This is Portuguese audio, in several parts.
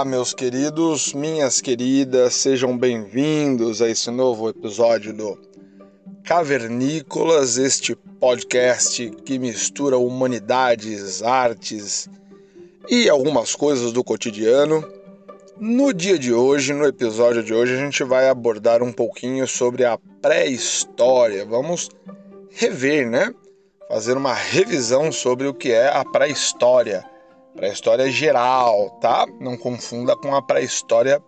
Olá, meus queridos, minhas queridas, sejam bem-vindos a esse novo episódio do Cavernícolas, este podcast que mistura humanidades, artes e algumas coisas do cotidiano. No dia de hoje, no episódio de hoje, a gente vai abordar um pouquinho sobre a pré-história. Vamos rever, né? Fazer uma revisão sobre o que é a pré-história Pré-história geral, tá? Não confunda com a pré-história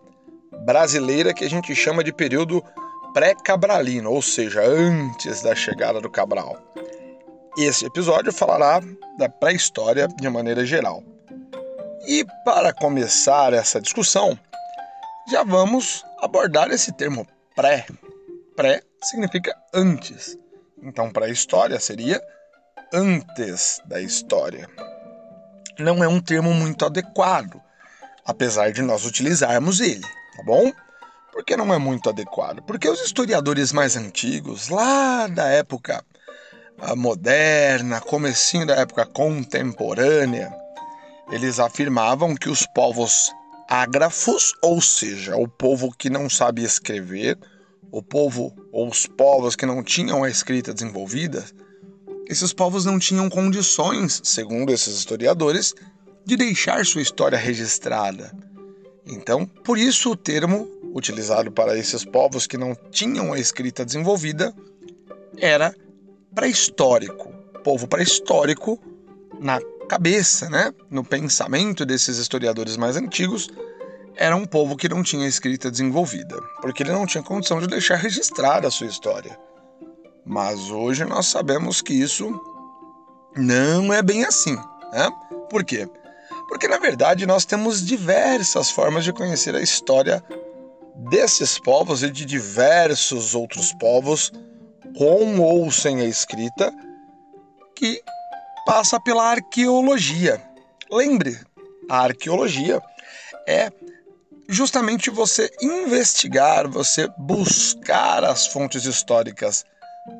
brasileira que a gente chama de período pré-cabralino, ou seja, antes da chegada do Cabral. Esse episódio falará da pré-história de maneira geral. E para começar essa discussão, já vamos abordar esse termo pré. Pré significa antes. Então, pré-história seria antes da história não é um termo muito adequado, apesar de nós utilizarmos ele, tá bom? Por que não é muito adequado? Porque os historiadores mais antigos, lá da época moderna, comecinho da época contemporânea, eles afirmavam que os povos ágrafos, ou seja, o povo que não sabia escrever, o povo ou os povos que não tinham a escrita desenvolvida, esses povos não tinham condições, segundo esses historiadores, de deixar sua história registrada. Então, por isso o termo utilizado para esses povos que não tinham a escrita desenvolvida era pré-histórico. Povo pré-histórico, na cabeça, né, no pensamento desses historiadores mais antigos, era um povo que não tinha escrita desenvolvida, porque ele não tinha condição de deixar registrada a sua história. Mas hoje nós sabemos que isso não é bem assim. Né? Por quê? Porque na verdade nós temos diversas formas de conhecer a história desses povos e de diversos outros povos, com ou sem a escrita, que passa pela arqueologia. Lembre, a arqueologia é justamente você investigar, você buscar as fontes históricas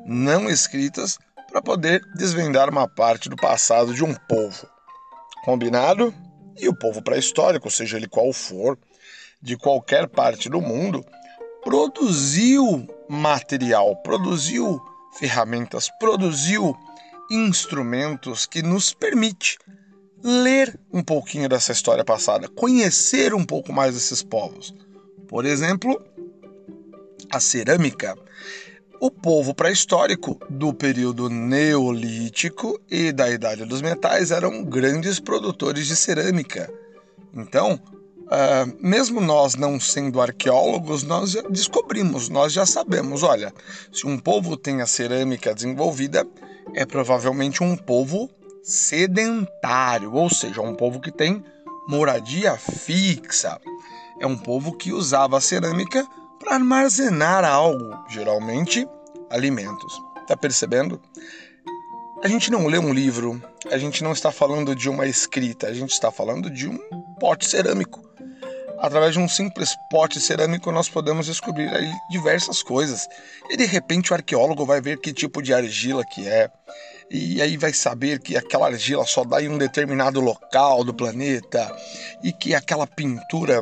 não escritas para poder desvendar uma parte do passado de um povo. Combinado? E o povo pré-histórico, seja ele qual for, de qualquer parte do mundo, produziu material, produziu ferramentas, produziu instrumentos que nos permite ler um pouquinho dessa história passada, conhecer um pouco mais desses povos. Por exemplo, a cerâmica o povo pré-histórico do período neolítico e da Idade dos Metais eram grandes produtores de cerâmica. Então, uh, mesmo nós não sendo arqueólogos, nós descobrimos, nós já sabemos: olha, se um povo tem a cerâmica desenvolvida, é provavelmente um povo sedentário, ou seja, um povo que tem moradia fixa. É um povo que usava a cerâmica para armazenar algo, geralmente alimentos. Tá percebendo? A gente não lê um livro, a gente não está falando de uma escrita, a gente está falando de um pote cerâmico. Através de um simples pote cerâmico, nós podemos descobrir diversas coisas. E de repente o arqueólogo vai ver que tipo de argila que é. E aí vai saber que aquela argila só dá em um determinado local do planeta. E que aquela pintura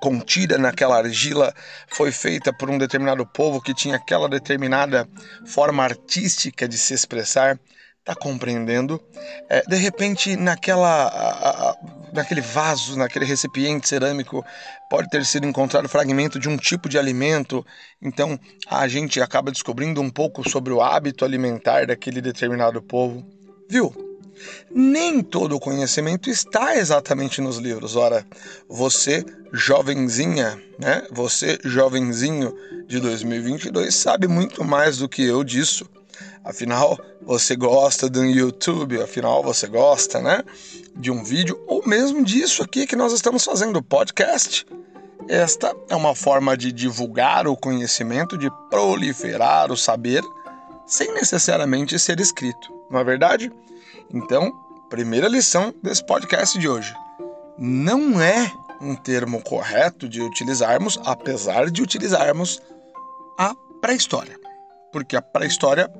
contida naquela argila foi feita por um determinado povo que tinha aquela determinada forma artística de se expressar. Tá compreendendo? É, de repente, naquela, a, a, naquele vaso, naquele recipiente cerâmico, pode ter sido encontrado fragmento de um tipo de alimento. Então, a gente acaba descobrindo um pouco sobre o hábito alimentar daquele determinado povo. Viu? Nem todo o conhecimento está exatamente nos livros. Ora, você, jovenzinha, né? Você, jovenzinho de 2022, sabe muito mais do que eu disso. Afinal, você gosta do YouTube, afinal, você gosta, né? De um vídeo, ou mesmo disso aqui que nós estamos fazendo, podcast. Esta é uma forma de divulgar o conhecimento, de proliferar o saber, sem necessariamente ser escrito, não é verdade? Então, primeira lição desse podcast de hoje: não é um termo correto de utilizarmos, apesar de utilizarmos a pré-história, porque a pré-história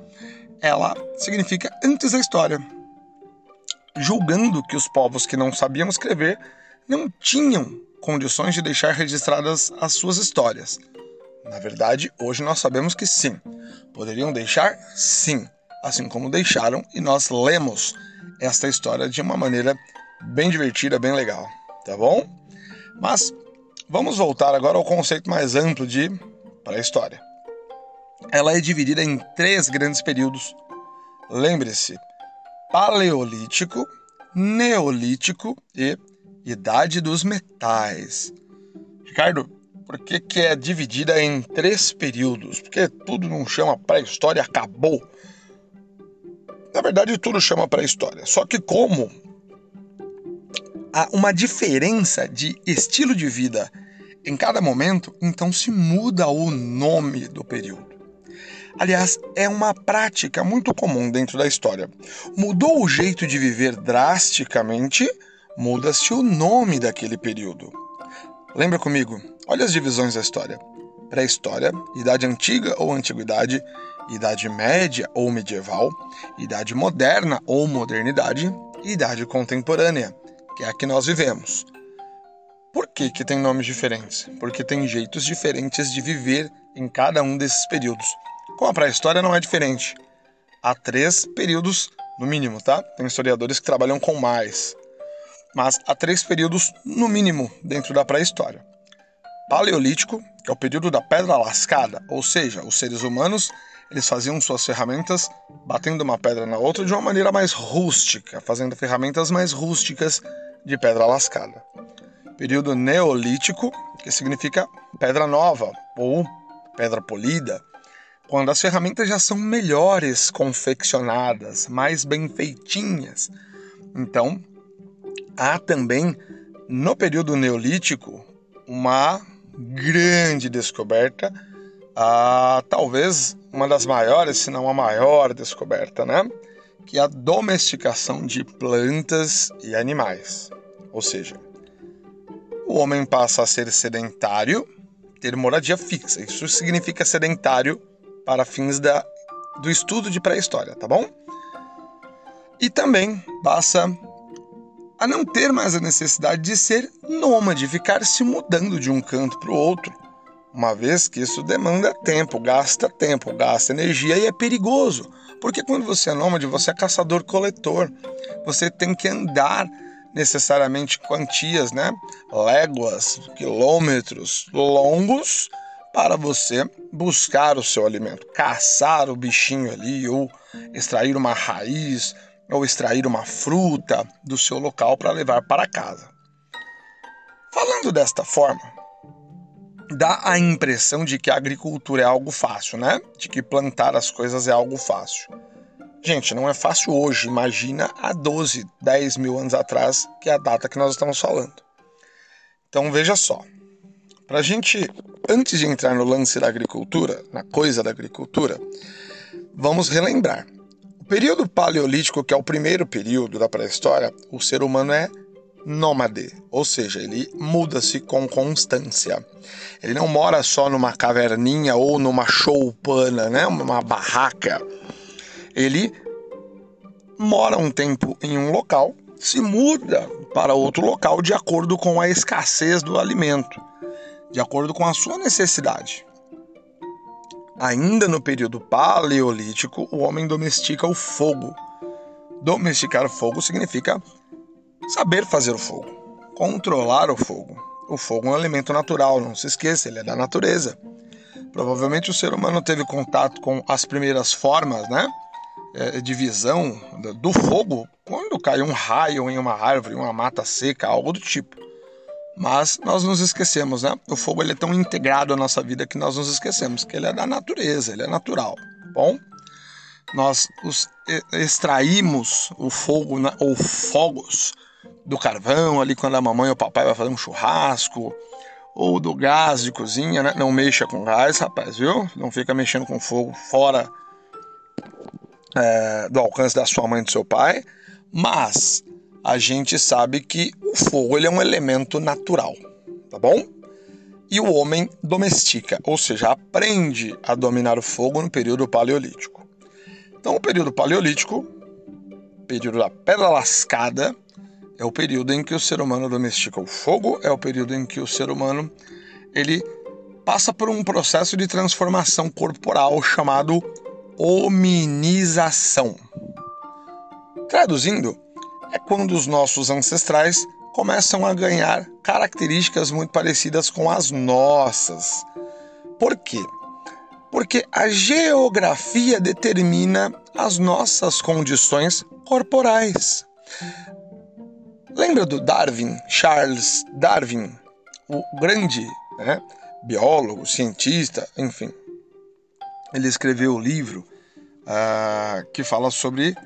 ela significa antes da história, julgando que os povos que não sabiam escrever não tinham condições de deixar registradas as suas histórias. Na verdade, hoje nós sabemos que sim. Poderiam deixar? Sim. Assim como deixaram e nós lemos esta história de uma maneira bem divertida, bem legal, tá bom? Mas vamos voltar agora ao conceito mais amplo de pré-história. Ela é dividida em três grandes períodos. Lembre-se: Paleolítico, Neolítico e Idade dos Metais. Ricardo, por que, que é dividida em três períodos? Porque tudo não chama pré-história, acabou. Na verdade, tudo chama pré-história. Só que como há uma diferença de estilo de vida em cada momento, então se muda o nome do período. Aliás, é uma prática muito comum dentro da história. Mudou o jeito de viver drasticamente, muda-se o nome daquele período. Lembra comigo? Olha as divisões da história: pré-história, idade antiga ou antiguidade, idade média ou medieval, idade moderna ou modernidade e idade contemporânea, que é a que nós vivemos. Por que, que tem nomes diferentes? Porque tem jeitos diferentes de viver em cada um desses períodos. Com a pré-história não é diferente. Há três períodos, no mínimo, tá? Tem historiadores que trabalham com mais. Mas há três períodos, no mínimo, dentro da pré-história. Paleolítico, que é o período da pedra lascada, ou seja, os seres humanos eles faziam suas ferramentas batendo uma pedra na outra de uma maneira mais rústica, fazendo ferramentas mais rústicas de pedra lascada. Período Neolítico, que significa pedra nova ou pedra polida, quando as ferramentas já são melhores confeccionadas, mais bem feitinhas. Então, há também no período Neolítico uma grande descoberta, ah, talvez uma das maiores, se não a maior descoberta, né? Que é a domesticação de plantas e animais. Ou seja, o homem passa a ser sedentário, ter moradia fixa. Isso significa sedentário para fins da, do estudo de pré-história, tá bom? E também passa a não ter mais a necessidade de ser nômade, ficar se mudando de um canto para o outro, uma vez que isso demanda tempo, gasta tempo, gasta energia e é perigoso, porque quando você é nômade, você é caçador-coletor, você tem que andar necessariamente quantias, né? Léguas, quilômetros longos para você buscar o seu alimento, caçar o bichinho ali ou extrair uma raiz ou extrair uma fruta do seu local para levar para casa. Falando desta forma, dá a impressão de que a agricultura é algo fácil, né? De que plantar as coisas é algo fácil. Gente, não é fácil hoje, imagina há 12, 10 mil anos atrás, que é a data que nós estamos falando. Então veja só, para a gente, antes de entrar no lance da agricultura, na coisa da agricultura, vamos relembrar. O período paleolítico, que é o primeiro período da pré-história, o ser humano é nômade, ou seja, ele muda-se com constância. Ele não mora só numa caverninha ou numa choupana, né, uma barraca. Ele mora um tempo em um local, se muda para outro local de acordo com a escassez do alimento, de acordo com a sua necessidade. Ainda no período paleolítico, o homem domestica o fogo. Domesticar fogo significa saber fazer o fogo, controlar o fogo. O fogo é um elemento natural, não se esqueça, ele é da natureza. Provavelmente o ser humano teve contato com as primeiras formas, né? É, de visão do fogo quando caiu um raio em uma árvore, uma mata seca, algo do tipo. Mas nós nos esquecemos, né? O fogo ele é tão integrado à nossa vida que nós nos esquecemos que ele é da natureza, ele é natural. Tá bom, nós os extraímos o fogo ou fogos do carvão ali quando a mamãe ou o papai vai fazer um churrasco ou do gás de cozinha, né? Não mexa com gás, rapaz, viu? Não fica mexendo com fogo fora é, do alcance da sua mãe e do seu pai. Mas a gente sabe que o fogo ele é um elemento natural, tá bom? E o homem domestica, ou seja, aprende a dominar o fogo no período paleolítico. Então, o período paleolítico, período da pedra lascada, é o período em que o ser humano domestica o fogo, é o período em que o ser humano ele passa por um processo de transformação corporal chamado hominização. Traduzindo, é quando os nossos ancestrais começam a ganhar características muito parecidas com as nossas. Por quê? Porque a geografia determina as nossas condições corporais. Lembra do Darwin, Charles Darwin, o grande né, biólogo, cientista, enfim. Ele escreveu o um livro uh, que fala sobre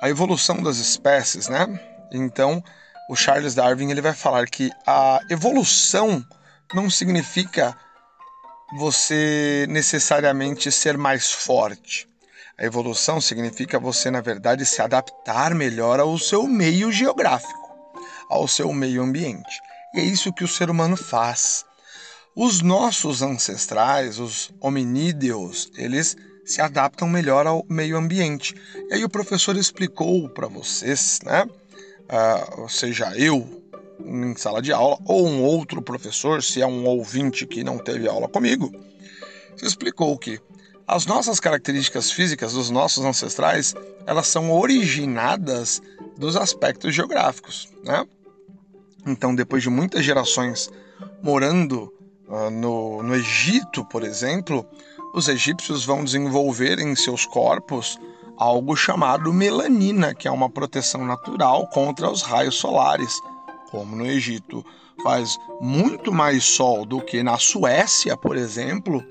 a evolução das espécies, né? Então, o Charles Darwin ele vai falar que a evolução não significa você necessariamente ser mais forte. A evolução significa você, na verdade, se adaptar melhor ao seu meio geográfico, ao seu meio ambiente. E é isso que o ser humano faz. Os nossos ancestrais, os hominídeos, eles se adaptam melhor ao meio ambiente. E aí o professor explicou para vocês, né? Uh, seja eu em sala de aula ou um outro professor, se é um ouvinte que não teve aula comigo, explicou que as nossas características físicas dos nossos ancestrais elas são originadas dos aspectos geográficos, né? Então, depois de muitas gerações morando uh, no, no Egito, por exemplo, os egípcios vão desenvolver em seus corpos algo chamado melanina, que é uma proteção natural contra os raios solares. Como no Egito faz muito mais sol do que na Suécia, por exemplo,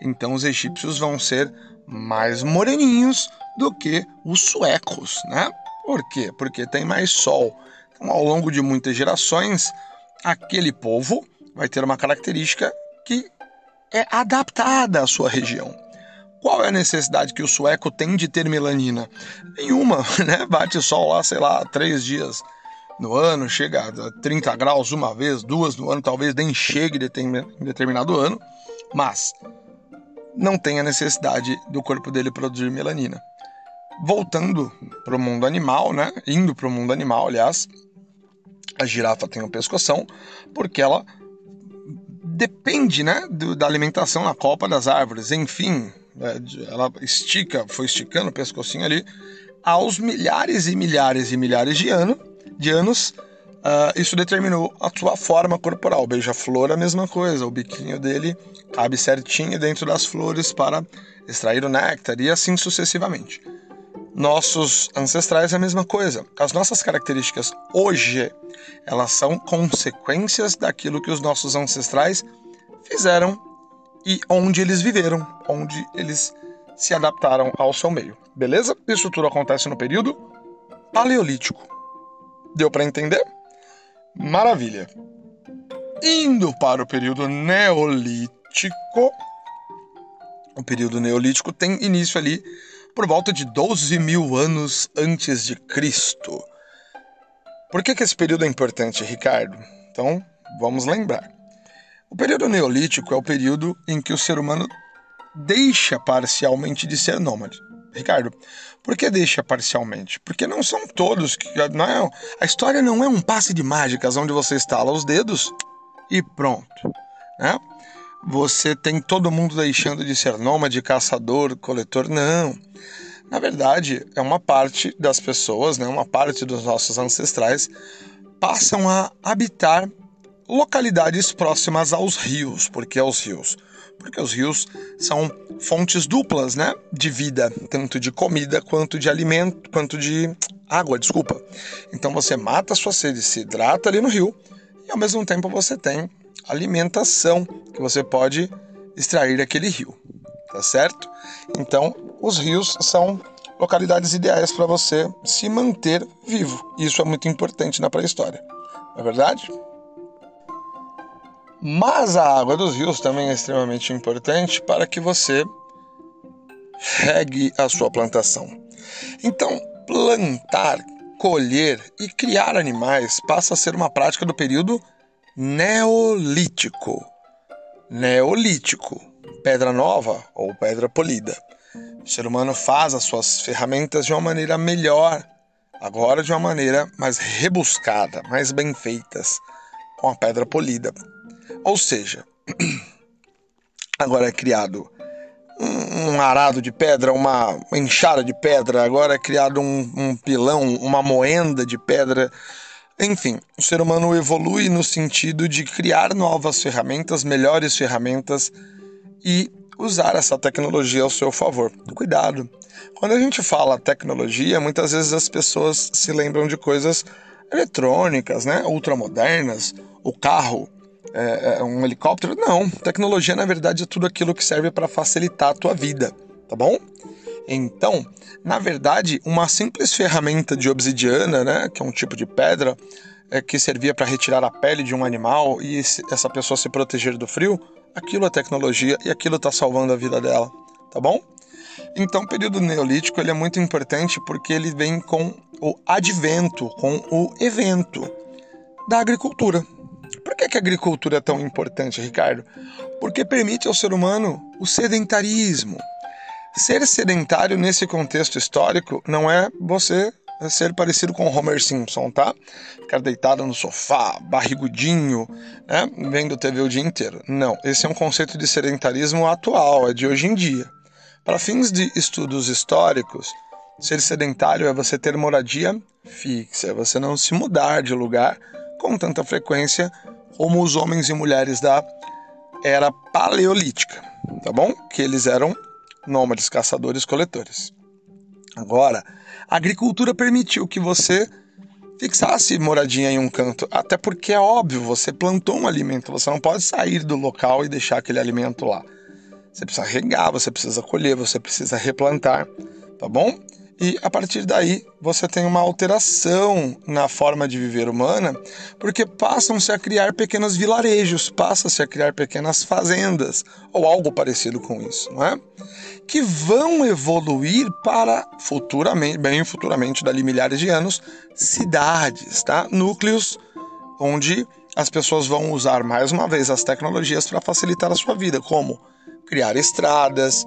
então os egípcios vão ser mais moreninhos do que os suecos, né? Por quê? Porque tem mais sol. Ao longo de muitas gerações, aquele povo vai ter uma característica que é adaptada à sua região. Qual é a necessidade que o sueco tem de ter melanina? Nenhuma, né? Bate sol lá, sei lá, três dias no ano, chega a 30 graus uma vez, duas no ano, talvez nem chegue em determinado ano, mas não tem a necessidade do corpo dele produzir melanina. Voltando para o mundo animal, né? Indo para o mundo animal, aliás, a girafa tem um pescoção porque ela depende né, do, da alimentação na copa das árvores. Enfim, é, ela estica, foi esticando o pescocinho ali aos milhares e milhares e milhares de, ano, de anos. Uh, isso determinou a sua forma corporal. Beija-flor a mesma coisa, o biquinho dele cabe certinho dentro das flores para extrair o néctar e assim sucessivamente. Nossos ancestrais é a mesma coisa. As nossas características hoje, elas são consequências daquilo que os nossos ancestrais fizeram e onde eles viveram, onde eles se adaptaram ao seu meio. Beleza? Isso tudo acontece no período paleolítico. Deu para entender? Maravilha. Indo para o período neolítico, o período neolítico tem início ali por volta de 12 mil anos antes de Cristo. Por que, que esse período é importante, Ricardo? Então, vamos lembrar. O período neolítico é o período em que o ser humano deixa parcialmente de ser nômade. Ricardo, por que deixa parcialmente? Porque não são todos que não é, a história não é um passe de mágicas onde você estala os dedos e pronto, né? Você tem todo mundo deixando de ser nômade, caçador, coletor. Não. Na verdade, é uma parte das pessoas, né, uma parte dos nossos ancestrais, passam a habitar localidades próximas aos rios. Por que aos rios? Porque os rios são fontes duplas né, de vida, tanto de comida quanto de alimento, quanto de água, desculpa. Então você mata a sua sede, se hidrata ali no rio, e ao mesmo tempo você tem alimentação que você pode extrair daquele rio, tá certo? Então, os rios são localidades ideais para você se manter vivo. Isso é muito importante na pré-história, não é verdade? Mas a água dos rios também é extremamente importante para que você regue a sua plantação. Então, plantar, colher e criar animais passa a ser uma prática do período Neolítico. Neolítico, pedra nova ou pedra polida. O ser humano faz as suas ferramentas de uma maneira melhor agora de uma maneira mais rebuscada, mais bem feitas, com a pedra polida. Ou seja, agora é criado um, arado de pedra, uma, enxada de pedra, agora é criado um, um pilão, uma moenda de pedra. Enfim, o ser humano evolui no sentido de criar novas ferramentas, melhores ferramentas e usar essa tecnologia ao seu favor. Cuidado. Quando a gente fala tecnologia, muitas vezes as pessoas se lembram de coisas eletrônicas, né, ultramodernas, o carro, é, é um helicóptero. Não, tecnologia na verdade é tudo aquilo que serve para facilitar a tua vida, tá bom? Então, na verdade, uma simples ferramenta de obsidiana, né, que é um tipo de pedra, é, que servia para retirar a pele de um animal e essa pessoa se proteger do frio, aquilo é tecnologia e aquilo está salvando a vida dela, tá bom? Então, o período neolítico ele é muito importante porque ele vem com o advento, com o evento da agricultura. Por que, que a agricultura é tão importante, Ricardo? Porque permite ao ser humano o sedentarismo. Ser sedentário nesse contexto histórico não é você ser parecido com Homer Simpson, tá? Ficar deitado no sofá, barrigudinho, né? Vendo TV o dia inteiro. Não, esse é um conceito de sedentarismo atual, é de hoje em dia. Para fins de estudos históricos, ser sedentário é você ter moradia fixa, é você não se mudar de lugar com tanta frequência como os homens e mulheres da era paleolítica, tá bom? Que eles eram nômades, caçadores, coletores. Agora, a agricultura permitiu que você fixasse moradinha em um canto, até porque é óbvio, você plantou um alimento, você não pode sair do local e deixar aquele alimento lá. Você precisa regar, você precisa colher, você precisa replantar, tá bom? E a partir daí você tem uma alteração na forma de viver humana, porque passam-se a criar pequenos vilarejos, passa-se a criar pequenas fazendas ou algo parecido com isso, não é? Que vão evoluir para futuramente, bem futuramente, dali milhares de anos, cidades, tá? Núcleos onde as pessoas vão usar mais uma vez as tecnologias para facilitar a sua vida, como criar estradas,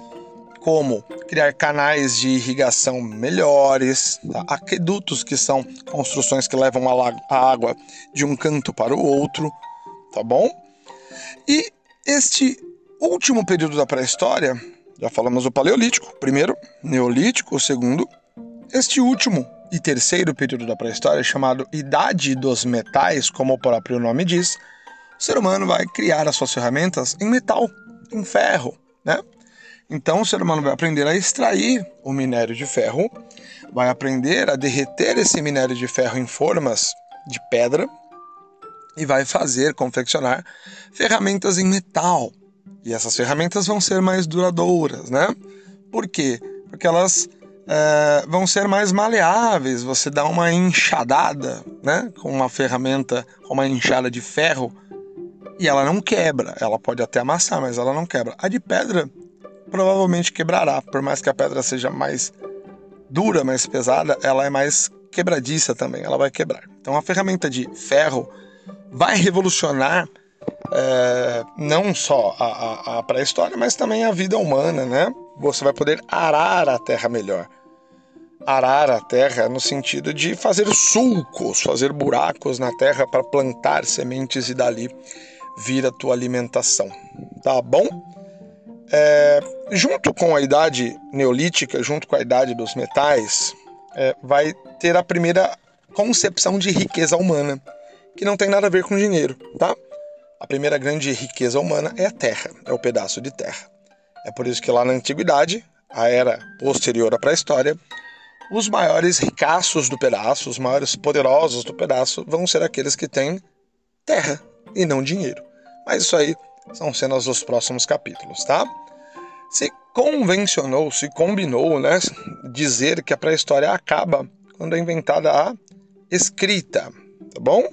como criar canais de irrigação melhores, tá? aquedutos, que são construções que levam a água de um canto para o outro, tá bom? E este último período da pré-história, já falamos do Paleolítico, primeiro, Neolítico, segundo, este último e terceiro período da pré-história, chamado Idade dos Metais, como o próprio nome diz, o ser humano vai criar as suas ferramentas em metal, em ferro, né? Então o ser humano vai aprender a extrair o minério de ferro, vai aprender a derreter esse minério de ferro em formas de pedra e vai fazer, confeccionar ferramentas em metal. E essas ferramentas vão ser mais duradouras, né? Por quê? Porque elas é, vão ser mais maleáveis. Você dá uma enxadada, né? Com uma ferramenta, com uma enxada de ferro, e ela não quebra. Ela pode até amassar, mas ela não quebra. A de pedra provavelmente quebrará. Por mais que a pedra seja mais dura, mais pesada, ela é mais quebradiça também, ela vai quebrar. Então a ferramenta de ferro vai revolucionar é, não só a, a, a pré-história, mas também a vida humana, né? Você vai poder arar a terra melhor. Arar a terra no sentido de fazer sulcos, fazer buracos na terra para plantar sementes e dali vir a tua alimentação. Tá bom? É, junto com a idade neolítica, junto com a idade dos metais, é, vai ter a primeira concepção de riqueza humana, que não tem nada a ver com dinheiro, tá? A primeira grande riqueza humana é a terra, é o pedaço de terra. É por isso que lá na antiguidade, a era posterior à pré-história, os maiores ricaços do pedaço, os maiores poderosos do pedaço vão ser aqueles que têm terra e não dinheiro. Mas isso aí são cenas dos próximos capítulos, tá? Se convencionou, se combinou, né, dizer que a pré-história acaba quando é inventada a escrita, tá bom?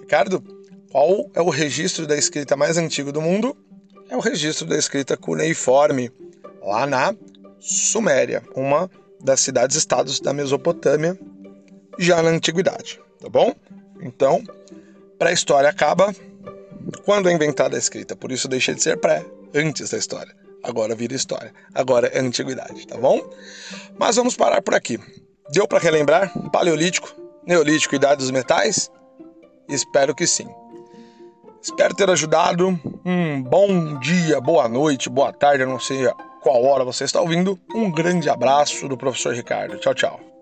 Ricardo, qual é o registro da escrita mais antigo do mundo? É o registro da escrita cuneiforme, lá na Suméria, uma das cidades-estados da Mesopotâmia, já na antiguidade, tá bom? Então, pré-história acaba quando é inventada a escrita, por isso deixa de ser pré, antes da história. Agora vira história. Agora é antiguidade, tá bom? Mas vamos parar por aqui. Deu para relembrar? Paleolítico, Neolítico e Idade dos Metais? Espero que sim. Espero ter ajudado. Um bom dia, boa noite, boa tarde, não sei qual hora você está ouvindo. Um grande abraço do professor Ricardo. Tchau, tchau.